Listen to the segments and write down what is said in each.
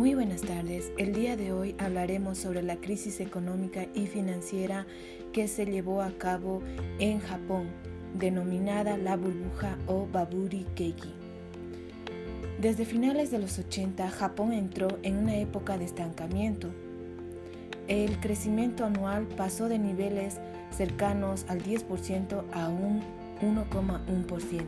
Muy buenas tardes. El día de hoy hablaremos sobre la crisis económica y financiera que se llevó a cabo en Japón, denominada la burbuja o Baburi Keiki. Desde finales de los 80, Japón entró en una época de estancamiento. El crecimiento anual pasó de niveles cercanos al 10% a un 1,1%.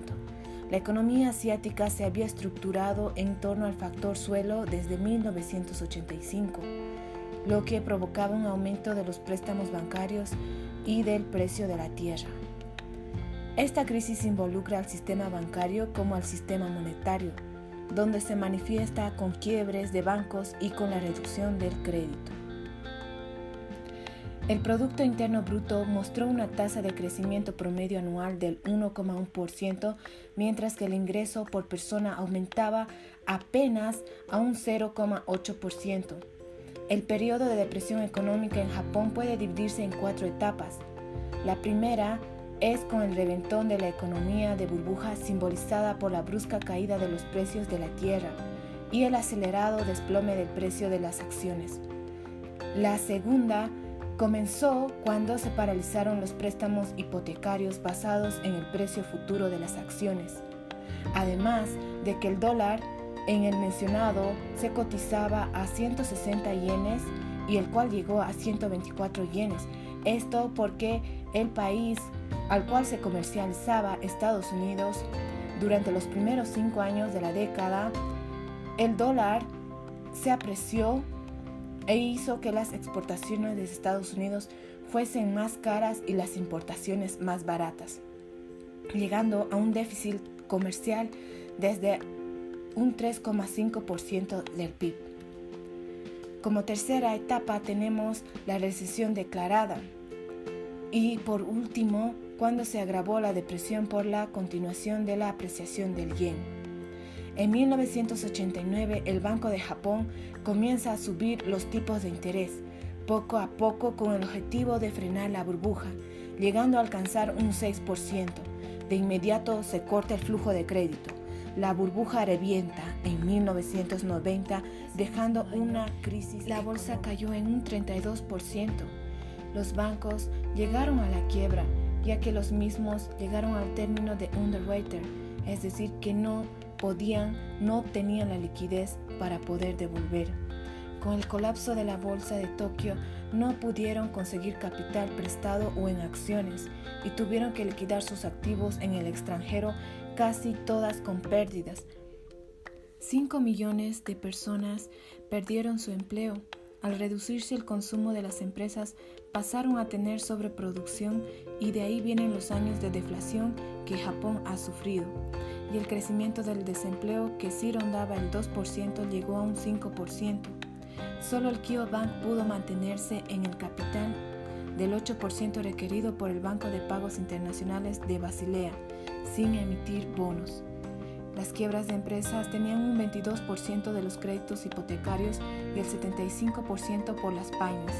La economía asiática se había estructurado en torno al factor suelo desde 1985, lo que provocaba un aumento de los préstamos bancarios y del precio de la tierra. Esta crisis involucra al sistema bancario como al sistema monetario, donde se manifiesta con quiebres de bancos y con la reducción del crédito. El Producto Interno Bruto mostró una tasa de crecimiento promedio anual del 1,1%, mientras que el ingreso por persona aumentaba apenas a un 0,8%. El periodo de depresión económica en Japón puede dividirse en cuatro etapas. La primera es con el reventón de la economía de burbuja simbolizada por la brusca caída de los precios de la tierra y el acelerado desplome del precio de las acciones. La segunda comenzó cuando se paralizaron los préstamos hipotecarios basados en el precio futuro de las acciones, además de que el dólar en el mencionado se cotizaba a 160 yenes y el cual llegó a 124 yenes. Esto porque el país al cual se comercializaba Estados Unidos durante los primeros cinco años de la década, el dólar se apreció e hizo que las exportaciones de Estados Unidos fuesen más caras y las importaciones más baratas, llegando a un déficit comercial desde un 3,5% del PIB. Como tercera etapa tenemos la recesión declarada y por último cuando se agravó la depresión por la continuación de la apreciación del yen. En 1989 el Banco de Japón comienza a subir los tipos de interés, poco a poco con el objetivo de frenar la burbuja, llegando a alcanzar un 6%. De inmediato se corta el flujo de crédito. La burbuja revienta en 1990, dejando una crisis. La bolsa cayó en un 32%. Los bancos llegaron a la quiebra, ya que los mismos llegaron al término de underwriter, es decir, que no podían, no tenían la liquidez para poder devolver. Con el colapso de la bolsa de Tokio no pudieron conseguir capital prestado o en acciones y tuvieron que liquidar sus activos en el extranjero casi todas con pérdidas. 5 millones de personas perdieron su empleo. Al reducirse el consumo de las empresas, pasaron a tener sobreproducción y de ahí vienen los años de deflación que Japón ha sufrido y el crecimiento del desempleo que sí rondaba el 2% llegó a un 5%. Solo el Kyo Bank pudo mantenerse en el capital del 8% requerido por el Banco de Pagos Internacionales de Basilea, sin emitir bonos. Las quiebras de empresas tenían un 22% de los créditos hipotecarios y el 75% por las pymes.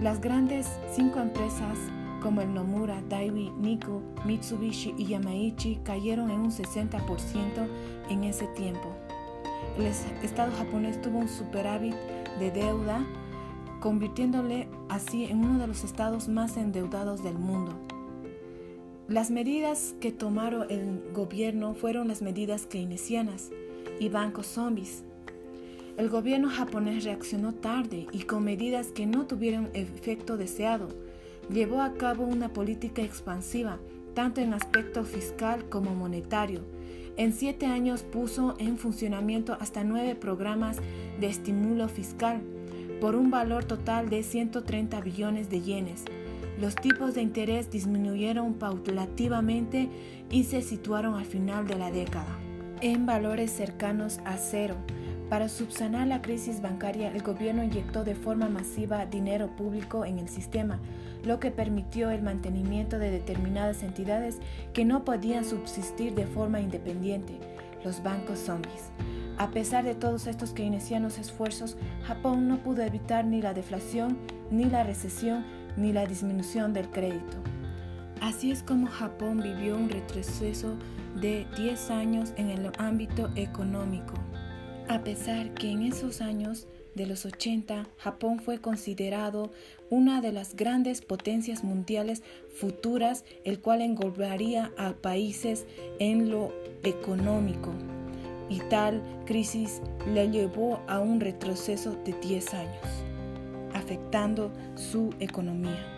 Las grandes cinco empresas como el Nomura, Daiwi, Nikko, Mitsubishi y Yamaichi cayeron en un 60% en ese tiempo. El Estado japonés tuvo un superávit de deuda, convirtiéndole así en uno de los estados más endeudados del mundo. Las medidas que tomaron el gobierno fueron las medidas keynesianas y bancos zombies. El gobierno japonés reaccionó tarde y con medidas que no tuvieron efecto deseado llevó a cabo una política expansiva, tanto en aspecto fiscal como monetario. En siete años puso en funcionamiento hasta nueve programas de estímulo fiscal, por un valor total de 130 billones de yenes. Los tipos de interés disminuyeron paulativamente y se situaron al final de la década en valores cercanos a cero. Para subsanar la crisis bancaria, el gobierno inyectó de forma masiva dinero público en el sistema, lo que permitió el mantenimiento de determinadas entidades que no podían subsistir de forma independiente, los bancos zombies. A pesar de todos estos keynesianos esfuerzos, Japón no pudo evitar ni la deflación, ni la recesión, ni la disminución del crédito. Así es como Japón vivió un retroceso de 10 años en el ámbito económico. A pesar que en esos años de los 80 Japón fue considerado una de las grandes potencias mundiales futuras, el cual englobaría a países en lo económico. Y tal crisis le llevó a un retroceso de 10 años, afectando su economía.